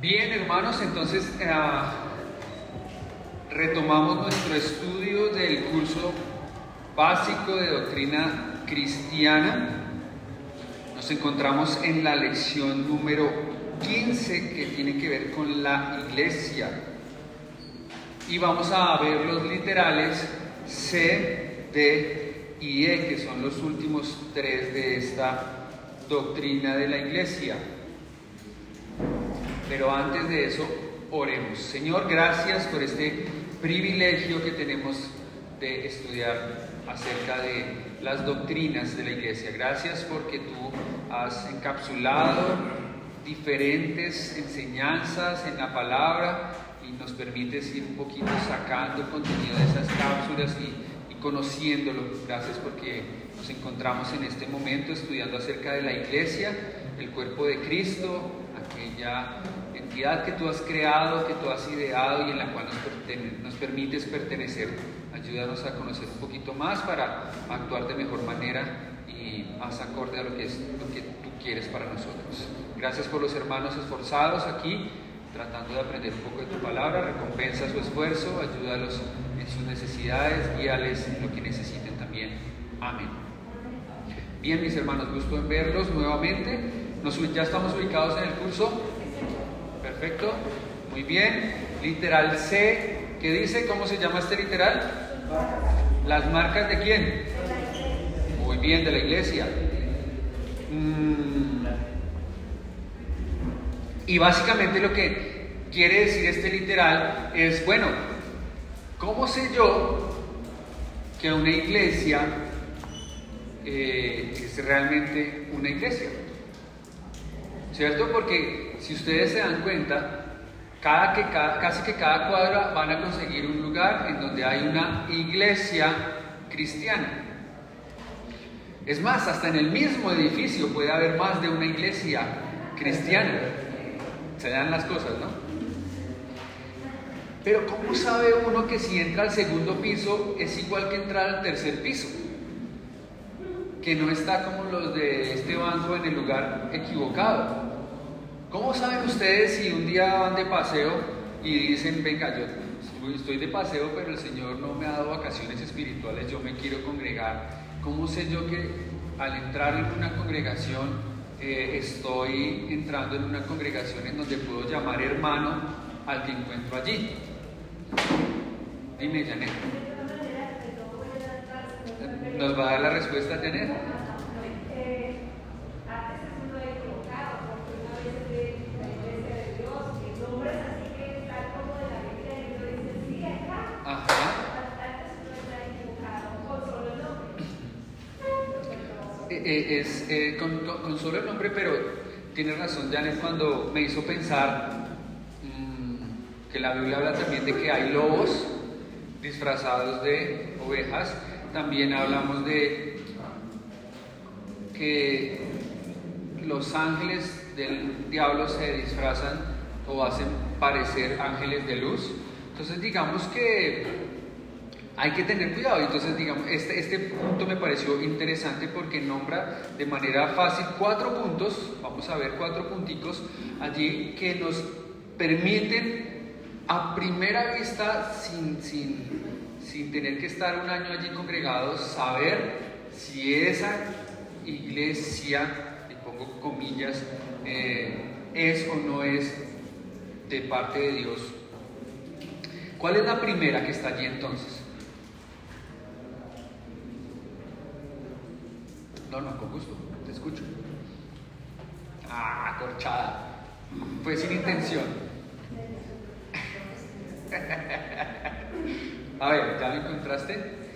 Bien, hermanos, entonces eh, retomamos nuestro estudio del curso básico de doctrina cristiana. Nos encontramos en la lección número 15 que tiene que ver con la iglesia. Y vamos a ver los literales C, D y E, que son los últimos tres de esta doctrina de la iglesia. Pero antes de eso, oremos. Señor, gracias por este privilegio que tenemos de estudiar acerca de las doctrinas de la iglesia. Gracias porque tú has encapsulado diferentes enseñanzas en la palabra y nos permites ir un poquito sacando el contenido de esas cápsulas y, y conociéndolo. Gracias porque nos encontramos en este momento estudiando acerca de la iglesia, el cuerpo de Cristo, entidad que tú has creado, que tú has ideado y en la cual nos, nos permites pertenecer. Ayúdanos a conocer un poquito más para actuar de mejor manera y más acorde a lo que, es, lo que tú quieres para nosotros. Gracias por los hermanos esforzados aquí, tratando de aprender un poco de tu palabra. Recompensa su esfuerzo, ayúdalos en sus necesidades, guíales en lo que necesiten también. Amén. Bien, mis hermanos, gusto en verlos nuevamente. Nos, ya estamos ubicados en el curso. Perfecto. Muy bien. Literal C. ¿Qué dice? ¿Cómo se llama este literal? Las marcas de quién? Muy bien, de la iglesia. Mm. Y básicamente lo que quiere decir este literal es, bueno, ¿cómo sé yo que una iglesia eh, es realmente una iglesia? ¿Cierto? Porque si ustedes se dan cuenta, casi que cada cuadra van a conseguir un lugar en donde hay una iglesia cristiana. Es más, hasta en el mismo edificio puede haber más de una iglesia cristiana. Se dan las cosas, ¿no? Pero ¿cómo sabe uno que si entra al segundo piso es igual que entrar al tercer piso? Que no está como los de este banco en el lugar equivocado. ¿Cómo saben ustedes si un día van de paseo y dicen, venga, yo estoy de paseo, pero el Señor no me ha dado vacaciones espirituales, yo me quiero congregar? ¿Cómo sé yo que al entrar en una congregación eh, estoy entrando en una congregación en donde puedo llamar hermano al que encuentro allí? Dime, Janet. ¿Nos va a dar la respuesta, Janet? Eh, es eh, con, con, solo el nombre, pero tiene razón Janet cuando me hizo pensar mmm, que la Biblia habla también de que hay lobos disfrazados de ovejas. También hablamos de que los ángeles del diablo se disfrazan o hacen parecer ángeles de luz. Entonces digamos que hay que tener cuidado. Entonces, digamos, este, este punto me pareció interesante porque nombra de manera fácil cuatro puntos, vamos a ver cuatro punticos allí que nos permiten a primera vista, sin, sin, sin tener que estar un año allí congregados, saber si esa iglesia, y pongo comillas, eh, es o no es de parte de Dios. ¿Cuál es la primera que está allí entonces? No, no, con gusto, te escucho. Ah, corchada. Fue sin intención. A ver, ¿ya lo encontraste?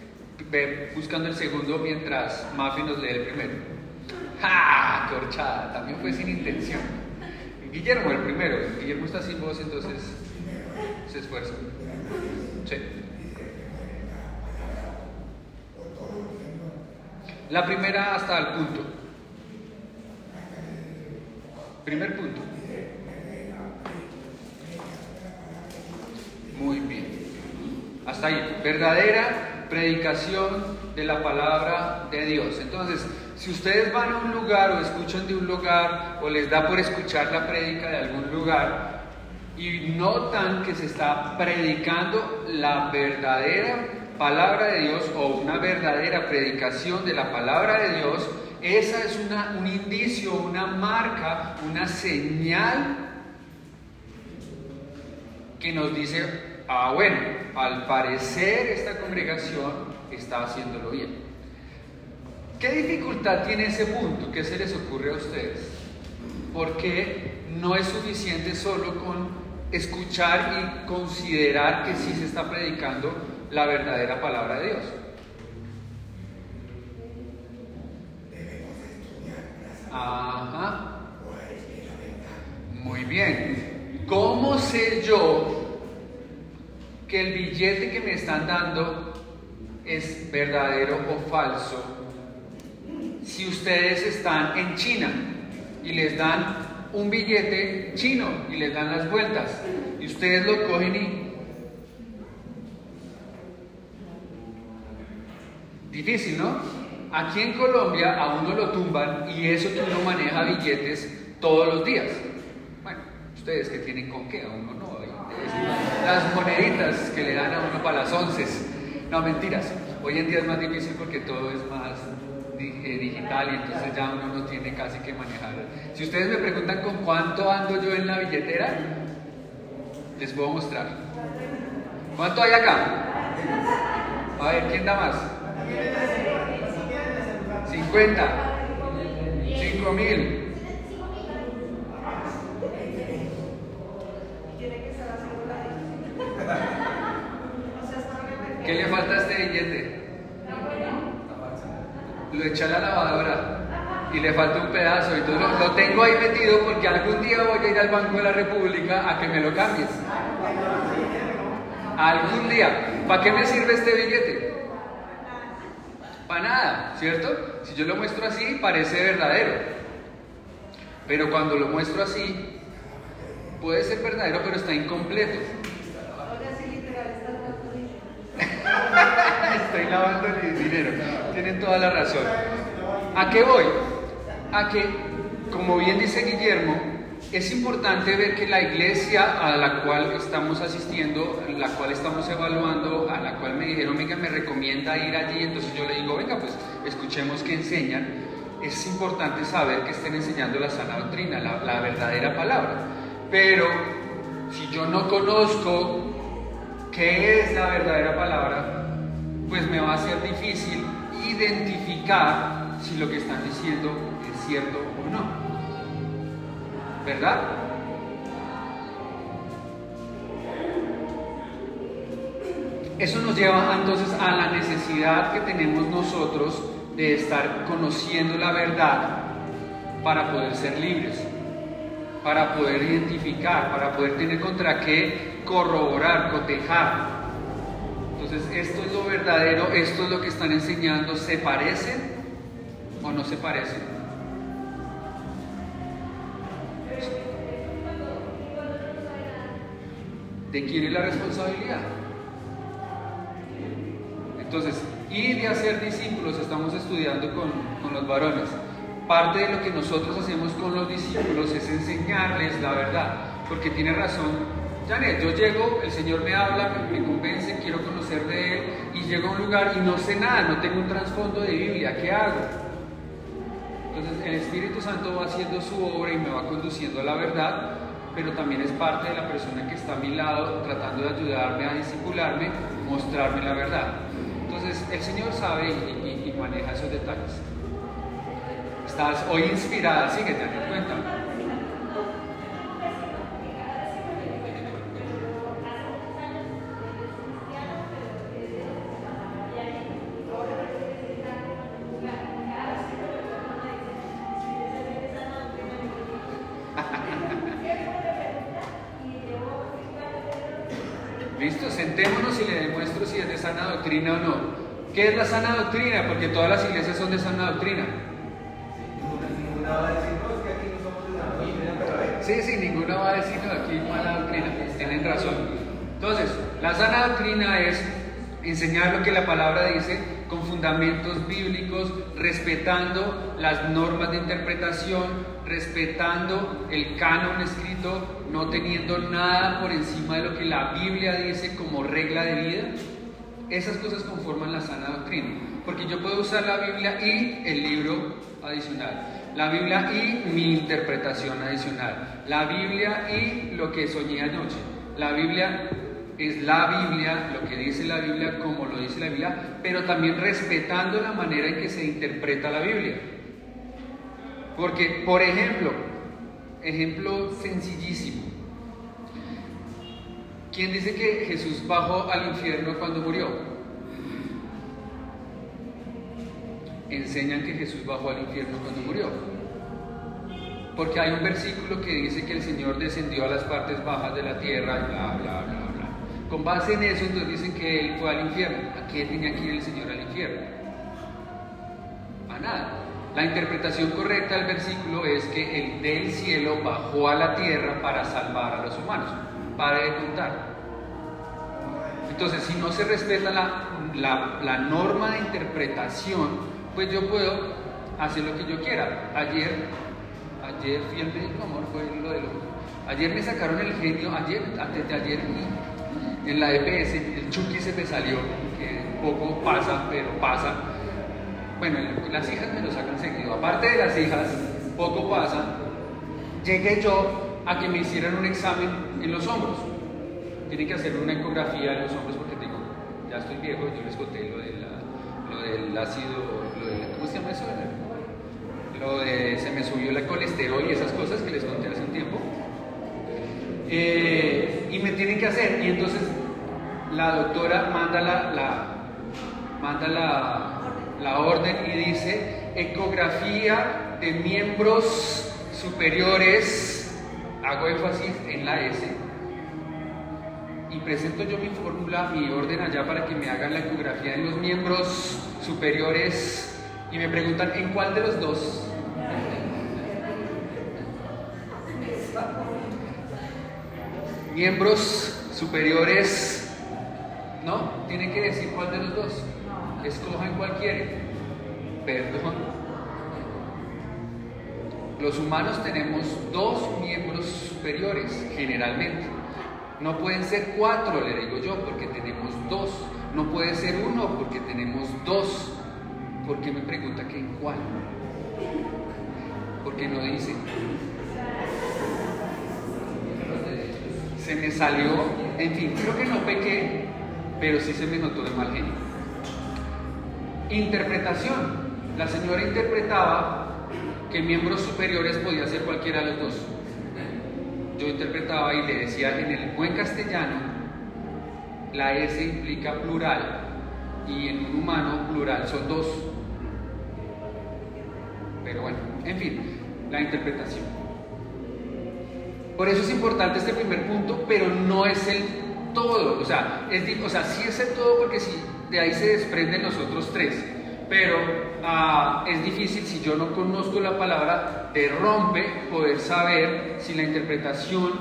Buscando el segundo mientras Mafi nos lee el primero. ¡Ah! Corchada, también fue sin intención. Guillermo, el primero. Guillermo está sin voz, entonces se esfuerza. Sí. La primera hasta el punto. Primer punto. Muy bien. Hasta ahí. Verdadera predicación de la palabra de Dios. Entonces, si ustedes van a un lugar o escuchan de un lugar o les da por escuchar la prédica de algún lugar, y notan que se está predicando la verdadera palabra de Dios o una verdadera predicación de la palabra de Dios, esa es una, un indicio, una marca, una señal que nos dice, ah bueno, al parecer esta congregación está haciéndolo bien. ¿Qué dificultad tiene ese punto? ¿Qué se les ocurre a ustedes? Porque no es suficiente solo con escuchar y considerar que sí se está predicando la verdadera palabra de Dios. Ajá. Muy bien. ¿Cómo sé yo que el billete que me están dando es verdadero o falso si ustedes están en China y les dan un billete chino y les dan las vueltas y ustedes lo cogen y... Difícil, ¿no? Aquí en Colombia a uno lo tumban y eso que uno maneja billetes todos los días. Bueno, ustedes que tienen con qué, a uno no. Las moneditas que le dan a uno para las once. No, mentiras. Hoy en día es más difícil porque todo es más eh, digital y entonces ya uno no tiene casi que manejar. Si ustedes me preguntan con cuánto ando yo en la billetera, les puedo mostrar. ¿Cuánto hay acá? A ver, ¿quién da más? 50. 5 mil. ¿Qué le falta a este billete? Lo echa a la lavadora y le falta un pedazo. Entonces lo, lo, tengo ahí metido porque algún día voy a ir al Banco de la República a que me lo cambies. Algún día. ¿Para qué me sirve este billete? Para nada, ¿cierto? Si yo lo muestro así, parece verdadero. Pero cuando lo muestro así, puede ser verdadero, pero está incompleto. Estoy lavando el dinero. Tienen toda la razón. ¿A qué voy? A que, como bien dice Guillermo, es importante ver que la iglesia a la cual estamos asistiendo, la cual estamos evaluando, a la cual me dijeron, venga, me recomienda ir allí, entonces yo le digo, venga, pues escuchemos qué enseñan. Es importante saber que estén enseñando la sana doctrina, la, la verdadera palabra. Pero si yo no conozco qué es la verdadera palabra, pues me va a ser difícil identificar si lo que están diciendo es cierto o no. ¿Verdad? Eso nos lleva entonces a la necesidad que tenemos nosotros de estar conociendo la verdad para poder ser libres, para poder identificar, para poder tener contra qué corroborar, cotejar. Entonces, esto es lo verdadero, esto es lo que están enseñando, ¿se parecen o no se parecen? ¿De quién es la responsabilidad? Entonces, y de hacer discípulos, estamos estudiando con, con los varones. Parte de lo que nosotros hacemos con los discípulos es enseñarles la verdad, porque tiene razón Janet, yo llego, el Señor me habla, me convence, quiero conocer de Él, y llego a un lugar y no sé nada, no tengo un trasfondo de Biblia, ¿qué hago? Entonces el Espíritu Santo va haciendo su obra y me va conduciendo a la verdad, pero también es parte de la persona que está a mi lado tratando de ayudarme a discipularme, mostrarme la verdad. Entonces el Señor sabe y, maneja esos detalles. Estás hoy inspirada, sigue, Janet, cuéntame. Listo, sana doctrina? Porque todas las iglesias son de sana doctrina. Sí, sí, ninguna va a decir aquí mala doctrina, tienen razón. Entonces, la sana doctrina es enseñar lo que la palabra dice con fundamentos bíblicos, respetando las normas de interpretación, respetando el canon escrito, no teniendo nada por encima de lo que la Biblia dice como regla de vida, esas cosas conforman la sana doctrina. Porque yo puedo usar la Biblia y el libro adicional. La Biblia y mi interpretación adicional. La Biblia y lo que soñé anoche. La Biblia es la Biblia, lo que dice la Biblia como lo dice la Biblia, pero también respetando la manera en que se interpreta la Biblia. Porque, por ejemplo, ejemplo sencillísimo, ¿quién dice que Jesús bajó al infierno cuando murió? Enseñan que Jesús bajó al infierno cuando murió. Porque hay un versículo que dice que el Señor descendió a las partes bajas de la tierra bla, bla, bla, bla. Con base en eso, entonces dicen que Él fue al infierno. ¿A qué tenía que ir el Señor al infierno? A nada. La interpretación correcta del versículo es que el del cielo bajó a la tierra para salvar a los humanos. De contar. Entonces, si no se respeta la, la, norma de interpretación, pues yo puedo hacer lo que yo quiera. Ayer, ayer fui al médico, amor, fue lo de lo... Ayer me sacaron el genio, ayer, antes de ayer, en la EPS, el Chucky se me salió, que poco pasa, pero pasa bueno, las hijas me lo sacan seguido. Aparte de las hijas, poco pasa, llegué yo a que me hicieran un examen en los hombros. Tienen que hacer una ecografía en los hombros porque tengo, ya estoy viejo, yo les conté lo, de lo del ácido, lo de, ¿cómo se llama eso? Lo de se me subió la colesterol y esas cosas que les conté hace un tiempo. Eh, y me tienen que hacer, y entonces la doctora manda la, la manda la, la orden y dice ecografía de miembros superiores, hago énfasis en la S, y presento yo mi fórmula, mi orden allá para que me hagan la ecografía de los miembros superiores y me preguntan en cuál de los dos. Miembros superiores, ¿no? Tienen que decir cuál de los dos escojan cuál Perdón. Los humanos tenemos dos miembros superiores, generalmente. No pueden ser cuatro, le digo yo, porque tenemos dos. No puede ser uno, porque tenemos dos. ¿Por qué me pregunta que en cuál? Porque no dice. Se me salió, en fin, creo que no pequé, pero sí se me notó de mal genio. Interpretación. La señora interpretaba que miembros superiores podía ser cualquiera de los dos. Yo interpretaba y le decía en el buen castellano, la S implica plural y en un humano plural son dos. Pero bueno, en fin, la interpretación. Por eso es importante este primer punto, pero no es el todo. O sea, es, o sea sí es el todo porque si de ahí se desprenden los otros tres. Pero ah, es difícil si yo no conozco la palabra de rompe poder saber si la interpretación,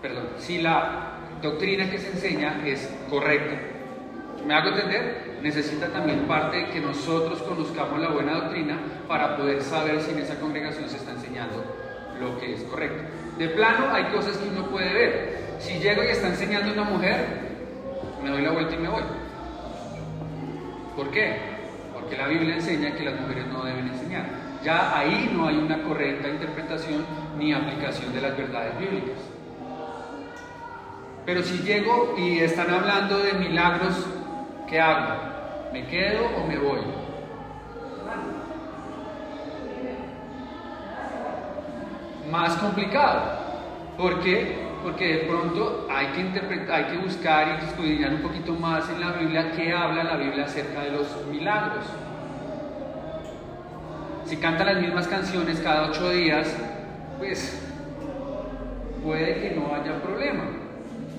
perdón, si la doctrina que se enseña es correcta. ¿Me hago entender? Necesita también parte de que nosotros conozcamos la buena doctrina para poder saber si en esa congregación se está enseñando lo que es correcto. De plano hay cosas que uno puede ver. Si llego y está enseñando una mujer, me doy la vuelta y me voy. ¿Por qué? Porque la Biblia enseña que las mujeres no deben enseñar. Ya ahí no hay una correcta interpretación ni aplicación de las verdades bíblicas. Pero si llego y están hablando de milagros, ¿qué hago? ¿Me quedo o me voy? Más complicado. ¿Por qué? Porque de pronto hay que interpretar, hay que buscar y estudiar un poquito más en la Biblia qué habla la Biblia acerca de los milagros. Si canta las mismas canciones cada ocho días, pues puede que no haya problema.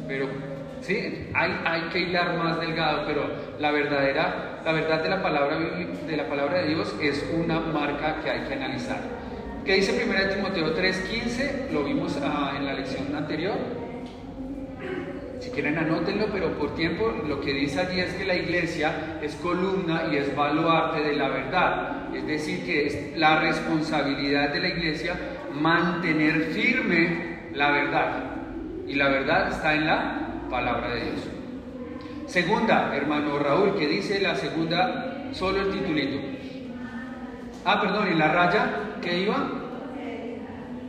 Pero sí, hay, hay que hilar más delgado, pero la verdadera, la verdad de la palabra de la palabra de Dios es una marca que hay que analizar. ¿Qué dice 1 Timoteo 3:15? Lo vimos ah, en la lección anterior. Si quieren anótenlo, pero por tiempo lo que dice allí es que la iglesia es columna y es baluarte de la verdad. Es decir, que es la responsabilidad de la iglesia mantener firme la verdad. Y la verdad está en la palabra de Dios. Segunda, hermano Raúl, que dice la segunda, solo el titulito. Ah, perdón, ¿y la raya qué iba?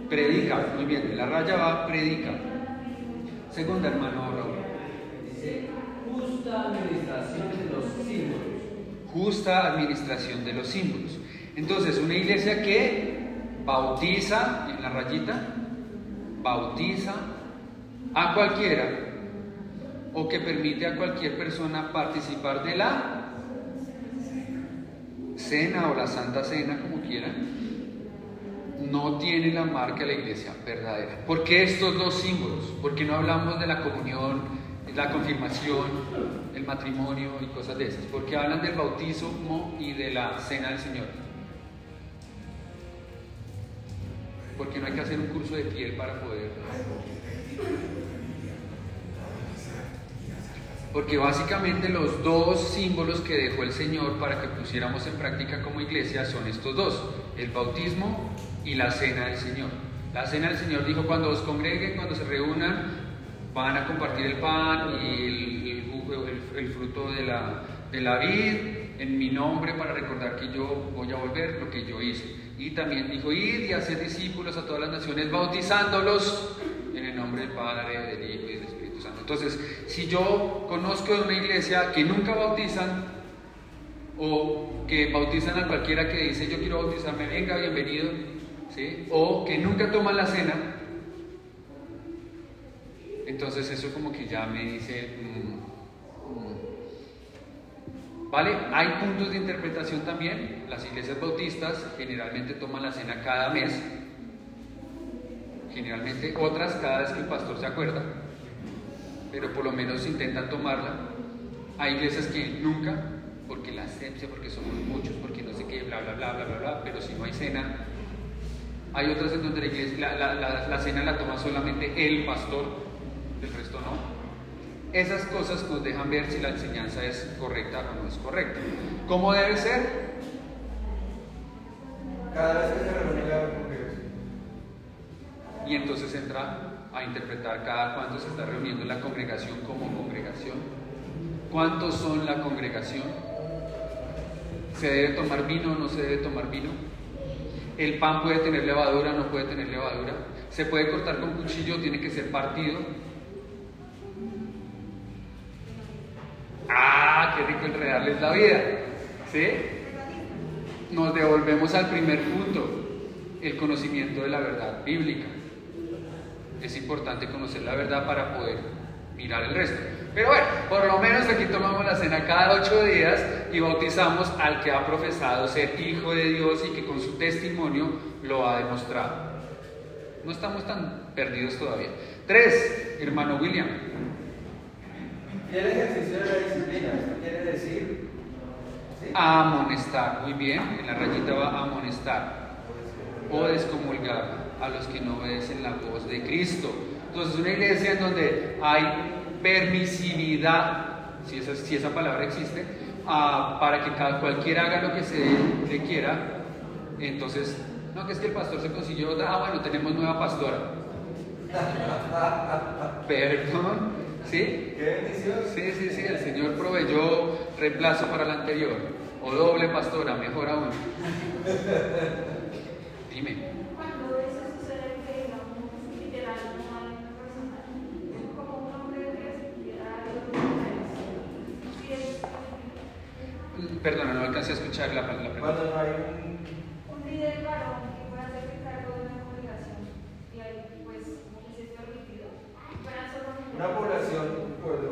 Predica, muy bien, la raya va predica. Segunda, hermano Raúl. Dice, justa administración de los símbolos. Justa administración de los símbolos. Entonces, una iglesia que bautiza, en la rayita, bautiza a cualquiera o que permite a cualquier persona participar de la cena o la santa cena, como quieran, no tiene la marca de la iglesia verdadera. ¿Por qué estos dos símbolos? Porque no hablamos de la comunión, la confirmación, el matrimonio y cosas de esas. Porque hablan del bautismo y de la cena del Señor. Porque no hay que hacer un curso de piel para poder porque básicamente los dos símbolos que dejó el Señor para que pusiéramos en práctica como iglesia son estos dos, el bautismo y la cena del Señor. La cena del Señor dijo, cuando os congreguen, cuando se reúnan, van a compartir el pan y el, fruto de la, de la vid en mi nombre para recordar que yo voy a volver lo que yo hice. Y también dijo, id y hacer discípulos a todas las naciones, bautizándolos en el nombre del Padre, del Hijo entonces, si yo conozco de una iglesia que nunca bautizan o que bautizan a cualquiera que dice yo quiero bautizarme, venga, bienvenido, ¿sí? o que nunca toman la cena, entonces eso como que ya me dice, mm, mm". ¿vale? Hay puntos de interpretación también. Las iglesias bautistas generalmente toman la cena cada mes, generalmente otras cada vez que el pastor se acuerda pero por lo menos intentan tomarla. Hay iglesias que nunca, porque la asepsia, porque somos muchos, porque no sé qué, bla, bla, bla, bla, bla, bla, pero si no hay cena. Hay otras en donde la, iglesia, la, cena la toma solamente el pastor, el resto no. Esas cosas nos dejan ver si la enseñanza es correcta o no es correcta. ¿Cómo debe ser? Cada vez que se reúne la. Y entonces entra a interpretar cada cuánto se está reuniendo la congregación como congregación. ¿Cuántos son la congregación? ¿Se debe tomar vino o no se debe tomar vino? ¿El pan puede tener levadura o no puede tener levadura? ¿Se puede cortar con cuchillo o tiene que ser partido? ¡Ah! ¡Qué rico enredarles la vida! ¿Sí? Nos devolvemos al primer punto, el conocimiento de la verdad bíblica es importante conocer la verdad para poder mirar el resto. Pero bueno, por lo menos aquí tomamos la cena cada ocho días y bautizamos al que ha profesado ser hijo de Dios y que con su testimonio lo ha demostrado. No estamos tan perdidos todavía. Tres, hermano William. El ejercicio de la disciplina, esto quiere decir amonestar, muy bien, en la rayita va amonestar o descomulgar a los que no obedecen la voz de Cristo. Entonces, una iglesia en donde hay permisividad, si esa, si esa palabra existe, ah, para que cada, cualquiera haga lo que se le quiera, entonces, no, que es que el pastor se consiguió, ah, bueno, tenemos nueva pastora. Perdón, ¿sí? ¿Qué bendición? Sí, sí, sí, el Señor proveyó reemplazo para la anterior, o doble pastora, mejor aún. Dime. Perdona, no alcancé a escuchar la, la pregunta. Cuando no hay un, un líder varón que pueda hacerse cargo de una congregación y ahí pues se esté permitido. Una población, un pueblo,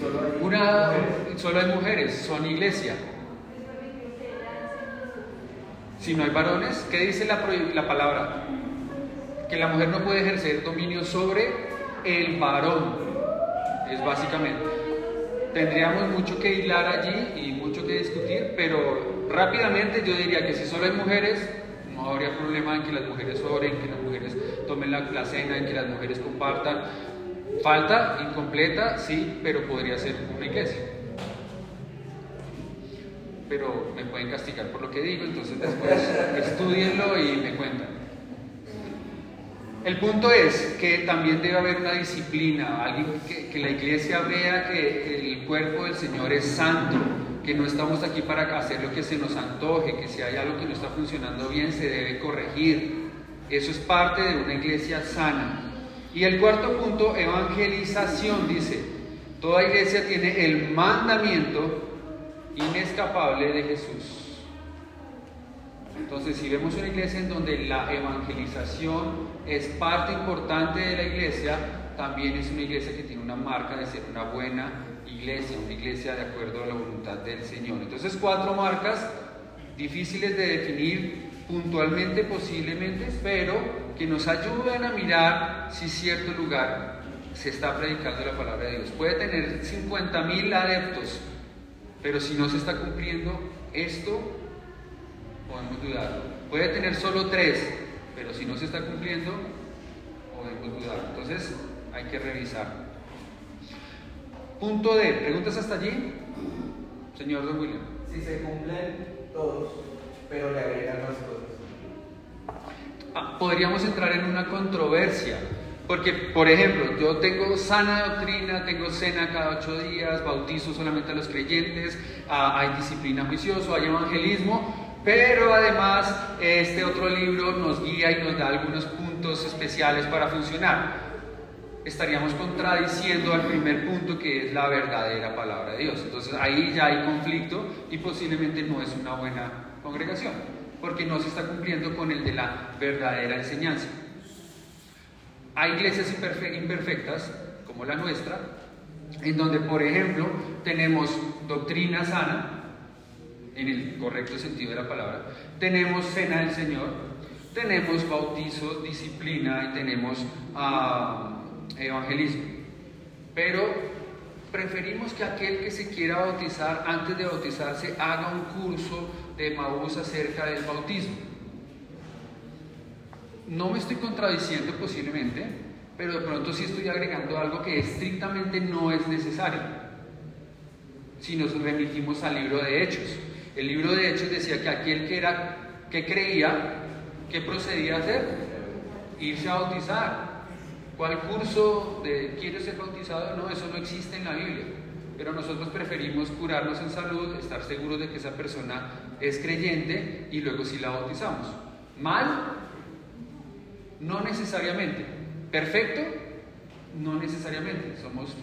solo hay una, mujeres. Solo hay mujeres, son iglesia. Si no hay varones, ¿qué dice la, la palabra? Que la mujer no puede ejercer dominio sobre el varón. Es básicamente. Tendríamos mucho que hilar allí y mucho que discutir, pero rápidamente yo diría que si solo hay mujeres, no habría problema en que las mujeres oren, que las mujeres tomen la, la cena, en que las mujeres compartan. Falta incompleta, sí, pero podría ser una iglesia. pero me pueden castigar por lo que digo, entonces después estudienlo y me cuentan. El punto es que también debe haber una disciplina, alguien que, que la iglesia vea que el cuerpo del Señor es santo, que no estamos aquí para hacer lo que se nos antoje, que si hay algo que no está funcionando bien se debe corregir. Eso es parte de una iglesia sana. Y el cuarto punto, evangelización, dice, toda iglesia tiene el mandamiento inescapable de Jesús. Entonces, si vemos una iglesia en donde la evangelización es parte importante de la iglesia, también es una iglesia que tiene una marca de ser una buena iglesia, una iglesia de acuerdo a la voluntad del Señor. Entonces, cuatro marcas difíciles de definir puntualmente, posiblemente, pero que nos ayudan a mirar si cierto lugar se está predicando la palabra de Dios. Puede tener 50 mil adeptos, pero si no se está cumpliendo esto, podemos dudar. Puede tener solo tres, pero si no se está cumpliendo, podemos dudar. Entonces, hay que revisar. Punto D. ¿Preguntas hasta allí? Señor Don William. Si se cumplen todos, pero le agregan más cosas. Ah, podríamos entrar en una controversia. Porque, por ejemplo, yo tengo sana doctrina, tengo cena cada ocho días, bautizo solamente a los creyentes, ah, hay disciplina juicioso, hay evangelismo, pero además este otro libro nos guía y nos da algunos puntos especiales para funcionar. Estaríamos contradiciendo al primer punto que es la verdadera palabra de Dios. Entonces ahí ya hay conflicto y posiblemente no es una buena congregación, porque no se está cumpliendo con el de la verdadera enseñanza. Hay iglesias imperfectas, como la nuestra, en donde, por ejemplo, tenemos doctrina sana, en el correcto sentido de la palabra, tenemos cena del Señor, tenemos bautizo, disciplina y tenemos uh, evangelismo. Pero preferimos que aquel que se quiera bautizar, antes de bautizarse, haga un curso de Maús acerca del bautismo. No me estoy contradiciendo posiblemente, pero de pronto sí estoy agregando algo que estrictamente no es necesario. Si nos remitimos al libro de Hechos. El libro de Hechos decía que aquel que era que creía, ¿qué procedía a hacer? Irse a bautizar. ¿Cuál curso de quiere ser bautizado? No, eso no existe en la Biblia. Pero nosotros preferimos curarnos en salud, estar seguros de que esa persona es creyente y luego sí la bautizamos. ¿Mal? No necesariamente. ¿Perfecto? No necesariamente. Somos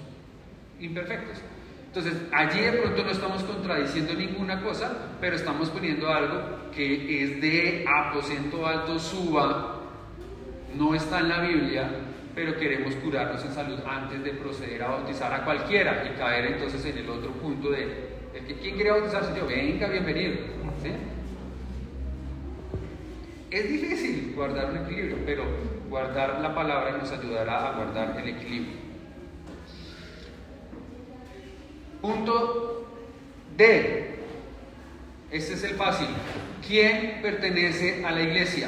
imperfectos. Entonces, allí de pronto no estamos contradiciendo ninguna cosa, pero estamos poniendo algo que es de aposento alto, suba, no está en la Biblia, pero queremos curarnos en salud antes de proceder a bautizar a cualquiera y caer entonces en el otro punto de, el que, ¿quién quiere bautizarse? Yo, venga, bienvenido. Es difícil guardar un equilibrio, pero guardar la palabra nos ayudará a guardar el equilibrio. Punto D. Este es el fácil. ¿Quién pertenece a la iglesia?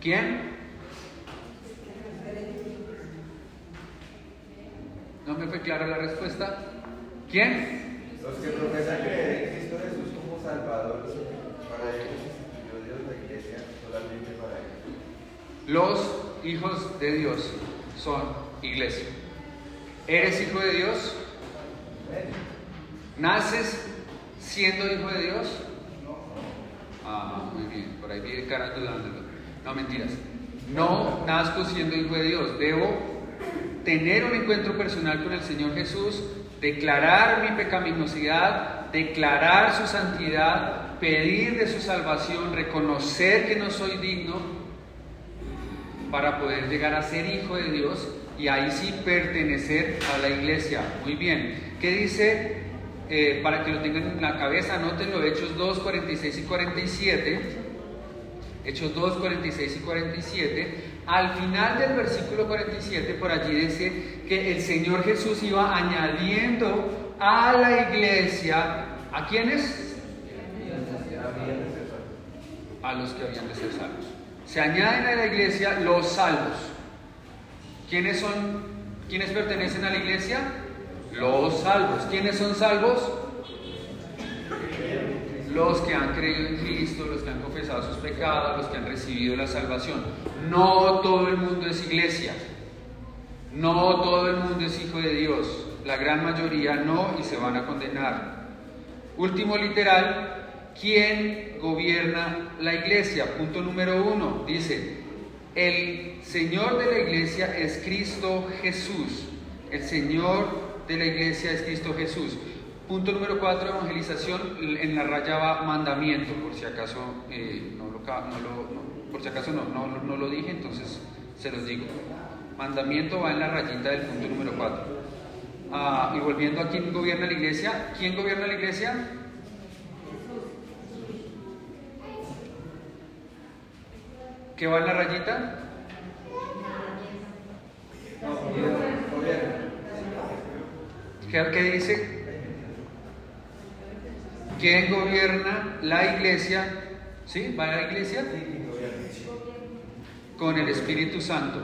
¿Quién? ¿No me fue clara la respuesta? ¿Quién? Los que profesan creer en Cristo Jesús como Salvador, para ellos Dios la iglesia solamente para ellos. Los hijos de Dios son iglesia. ¿Eres hijo de Dios? ¿Naces siendo hijo de Dios? Ah, muy bien, por ahí viene cara dudándolo. No, mentiras. No nazco siendo hijo de Dios. Debo tener un encuentro personal con el Señor Jesús, declarar mi pecaminosidad, declarar su santidad, pedir de su salvación, reconocer que no soy digno para poder llegar a ser hijo de Dios y ahí sí pertenecer a la iglesia. Muy bien. ¿Qué dice? Eh, para que lo tengan en la cabeza, anótenlo, Hechos 2, 46 y 47. Hechos 2, 46 y 47, al final del versículo 47, por allí dice que el Señor Jesús iba añadiendo a la iglesia, ¿a quiénes? A los que habían de ser salvos. Se añaden a la iglesia los salvos. ¿Quiénes son ¿Quiénes pertenecen a la iglesia? Los salvos. ¿Quiénes son salvos? Los que han creído en Cristo, los que han confesado sus pecados, los que han recibido la salvación. No todo el mundo es iglesia. No todo el mundo es hijo de Dios. La gran mayoría no y se van a condenar. Último literal, ¿quién gobierna la iglesia? Punto número uno, dice, el Señor de la iglesia es Cristo Jesús. El Señor de la iglesia es Cristo Jesús. Punto número cuatro, evangelización. En la raya va mandamiento, por si acaso eh, no lo, por si acaso no, no, no, lo dije, entonces se los digo. Mandamiento va en la rayita del punto número cuatro. Ah, y volviendo a quién gobierna la iglesia, ¿quién gobierna la iglesia? ¿Qué va en la rayita? ¿Qué dice? ¿Quién gobierna la iglesia? ¿Sí? ¿Va a la iglesia? Con el Espíritu Santo.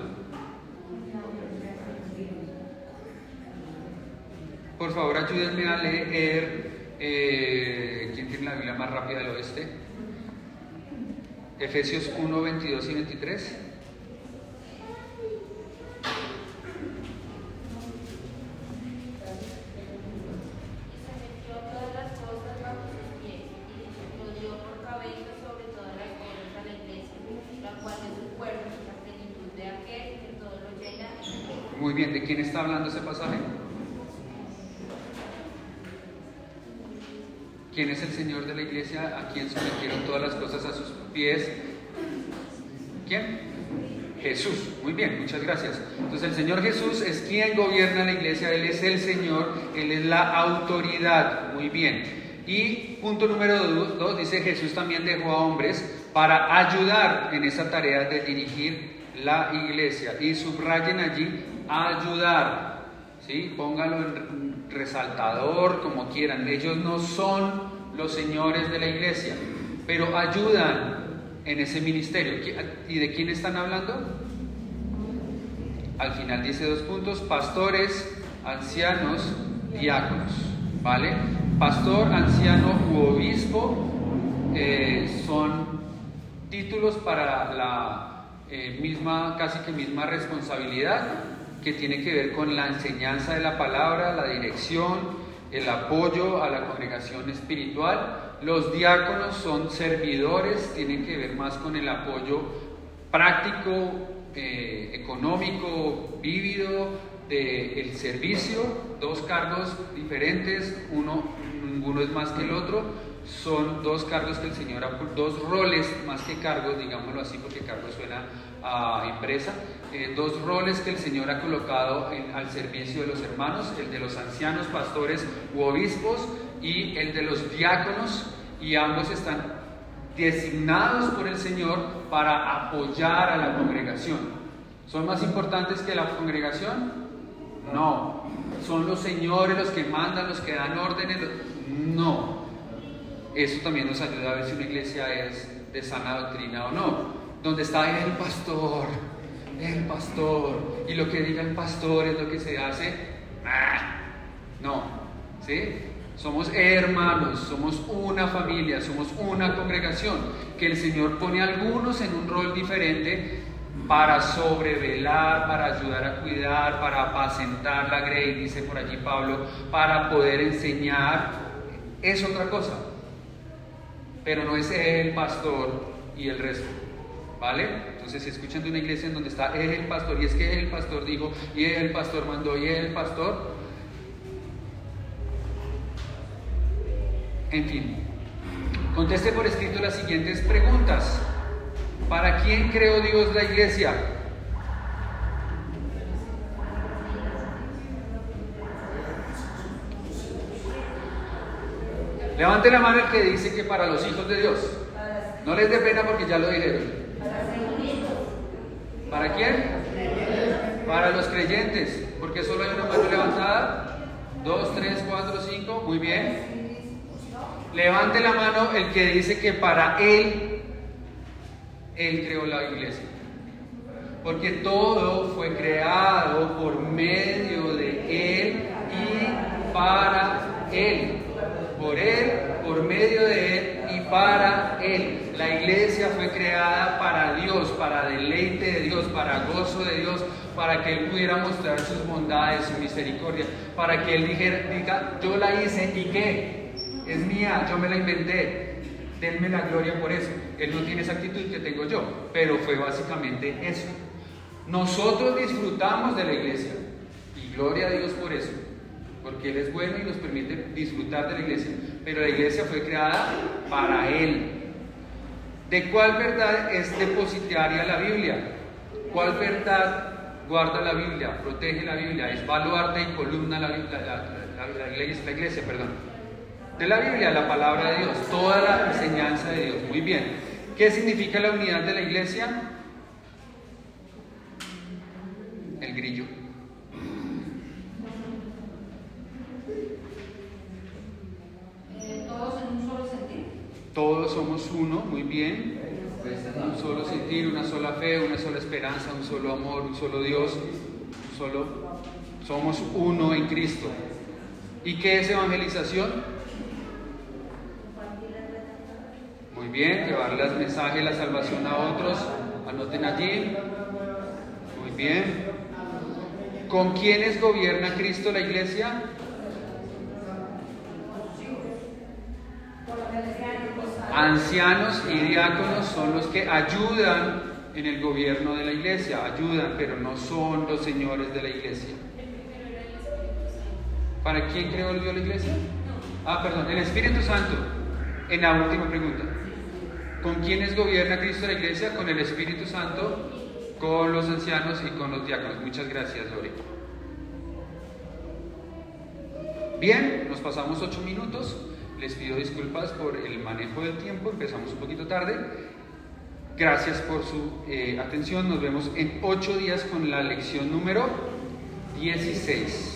Por favor, ayúdenme a leer. Eh, ¿Quién tiene la Biblia más rápida del oeste? Efesios 1, 22 y 23. Muy bien, ¿de quién está hablando ese pasaje? ¿Quién es el Señor de la quién sometieron todas las cosas a sus pies? ¿Quién? Jesús. Muy bien, muchas gracias. Entonces el Señor Jesús es quien gobierna la iglesia, Él es el Señor, Él es la autoridad. Muy bien. Y punto número dos, dice Jesús también dejó a hombres para ayudar en esa tarea de dirigir la iglesia. Y subrayen allí ayudar. ¿sí? Pónganlo en resaltador, como quieran. Ellos no son los señores de la iglesia, pero ayudan en ese ministerio. ¿Y de quién están hablando? Al final dice dos puntos, pastores, ancianos, diáconos. ¿Vale? Pastor, anciano u obispo eh, son títulos para la eh, misma, casi que misma responsabilidad que tiene que ver con la enseñanza de la palabra, la dirección, el apoyo a la congregación espiritual. Los diáconos son servidores, tienen que ver más con el apoyo práctico, eh, económico, vívido del servicio, dos cargos diferentes, uno, ninguno es más que el otro, son dos cargos que el Señor ha, dos roles más que cargos, digámoslo así, porque cargo suena a empresa, eh, dos roles que el Señor ha colocado al servicio de los hermanos, el de los ancianos, pastores u obispos y el de los diáconos, y ambos están designados por el Señor para apoyar a la congregación. ¿Son más importantes que la congregación? No. ¿Son los señores los que mandan, los que dan órdenes? No. Eso también nos ayuda a ver si una iglesia es de sana doctrina o no. Donde está el pastor, el pastor, y lo que diga el pastor es lo que se hace. Ah, no, ¿sí? Somos hermanos, somos una familia, somos una congregación, que el Señor pone a algunos en un rol diferente para sobrevelar, para ayudar a cuidar, para apacentar la grey, dice por allí Pablo, para poder enseñar, es otra cosa pero no es el pastor y el resto. ¿Vale? Entonces, si escuchan de una iglesia en donde está es el pastor, y es que el pastor dijo, y el pastor mandó, y el pastor. En fin, conteste por escrito las siguientes preguntas. ¿Para quién creó Dios la iglesia? Levante la mano el que dice que para los hijos de Dios. No les dé pena porque ya lo dijeron. ¿Para quién? Para los creyentes. Porque solo hay una mano levantada. Dos, tres, cuatro, cinco. Muy bien. Levante la mano el que dice que para Él, Él creó la iglesia. porque todo fue creado por medio de Él y para Él. Por Él, por medio de Él y para Él. La iglesia fue creada para Dios, para deleite de Dios, para gozo de Dios, para que Él pudiera mostrar sus bondades, su misericordia, para que Él dijera, diga, yo la hice y qué, es mía, yo me la inventé, denme la gloria por eso. Él no tiene esa actitud que tengo yo, pero fue básicamente eso. Nosotros disfrutamos de la iglesia y gloria a Dios por eso, porque Él es bueno y nos permite disfrutar de la iglesia, pero la iglesia fue creada para Él. ¿De cuál verdad es depositaria la Biblia? ¿Cuál verdad guarda la Biblia, protege la Biblia, es baluarte y columna la, la, la, iglesia, la iglesia, perdón. De la Biblia, la palabra de Dios, toda la enseñanza de Dios. Muy bien. ¿Qué significa la unidad de la iglesia? El grillo. Eh, ¿Todos en un solo sentido? Somos uno, muy bien. Un solo sentir, una sola fe, una sola esperanza, un solo amor, un solo Dios, solo. Somos uno en Cristo. ¿Y qué es evangelización? Muy bien, llevarle el mensaje la salvación a otros. Anoten allí. Muy bien. ¿Con quiénes gobierna Cristo la iglesia? Ancianos y diáconos son los que ayudan en el gobierno de la iglesia, ayudan, pero no son los señores de la iglesia. ¿Para quién creó Dios la iglesia? Ah, perdón, el Espíritu Santo. En la última pregunta. ¿Con quiénes gobierna Cristo la iglesia? Con el Espíritu Santo, con los ancianos y con los diáconos. Muchas gracias, Lori. Bien, nos pasamos ocho minutos. Les pido disculpas por el manejo del tiempo, empezamos un poquito tarde. Gracias por su eh, atención. Nos vemos en ocho días con la lección número 16.